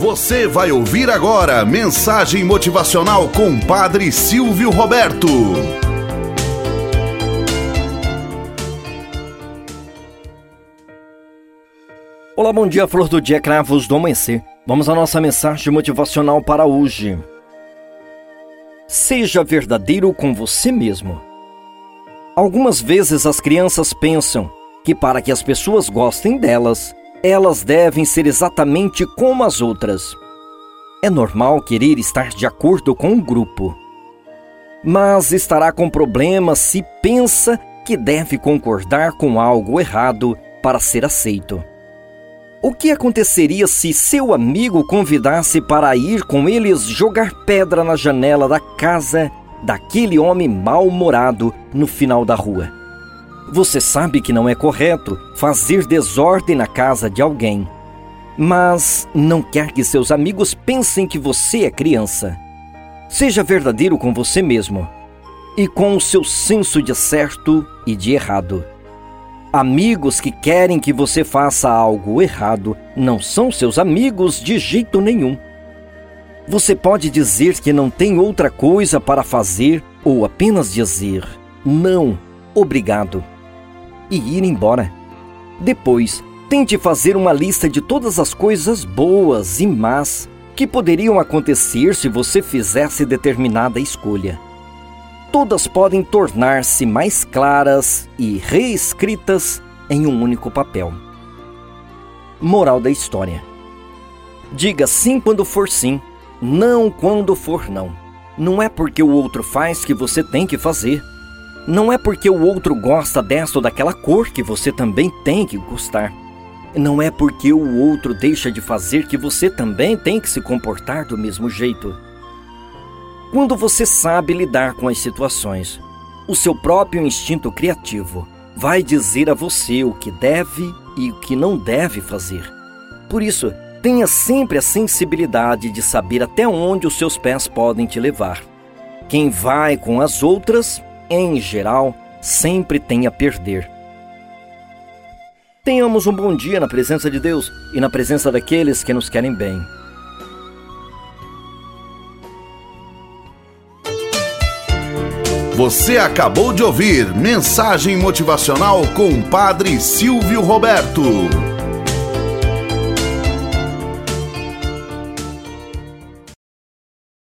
Você vai ouvir agora mensagem motivacional com Padre Silvio Roberto. Olá, bom dia, flor do dia, cravos do amanhecer. Vamos à nossa mensagem motivacional para hoje. Seja verdadeiro com você mesmo. Algumas vezes as crianças pensam que para que as pessoas gostem delas, elas devem ser exatamente como as outras. É normal querer estar de acordo com o grupo, mas estará com problemas se pensa que deve concordar com algo errado para ser aceito. O que aconteceria se seu amigo convidasse para ir com eles jogar pedra na janela da casa daquele homem mal-humorado no final da rua? Você sabe que não é correto fazer desordem na casa de alguém, mas não quer que seus amigos pensem que você é criança. Seja verdadeiro com você mesmo e com o seu senso de certo e de errado. Amigos que querem que você faça algo errado não são seus amigos de jeito nenhum. Você pode dizer que não tem outra coisa para fazer ou apenas dizer não, obrigado e ir embora. Depois, tente fazer uma lista de todas as coisas boas e más que poderiam acontecer se você fizesse determinada escolha. Todas podem tornar-se mais claras e reescritas em um único papel. Moral da história: Diga sim quando for sim, não quando for não. Não é porque o outro faz que você tem que fazer. Não é porque o outro gosta desta ou daquela cor que você também tem que gostar. Não é porque o outro deixa de fazer que você também tem que se comportar do mesmo jeito. Quando você sabe lidar com as situações, o seu próprio instinto criativo vai dizer a você o que deve e o que não deve fazer. Por isso, tenha sempre a sensibilidade de saber até onde os seus pés podem te levar. Quem vai com as outras em geral, sempre tem a perder. Tenhamos um bom dia na presença de Deus e na presença daqueles que nos querem bem. Você acabou de ouvir Mensagem Motivacional com Padre Silvio Roberto.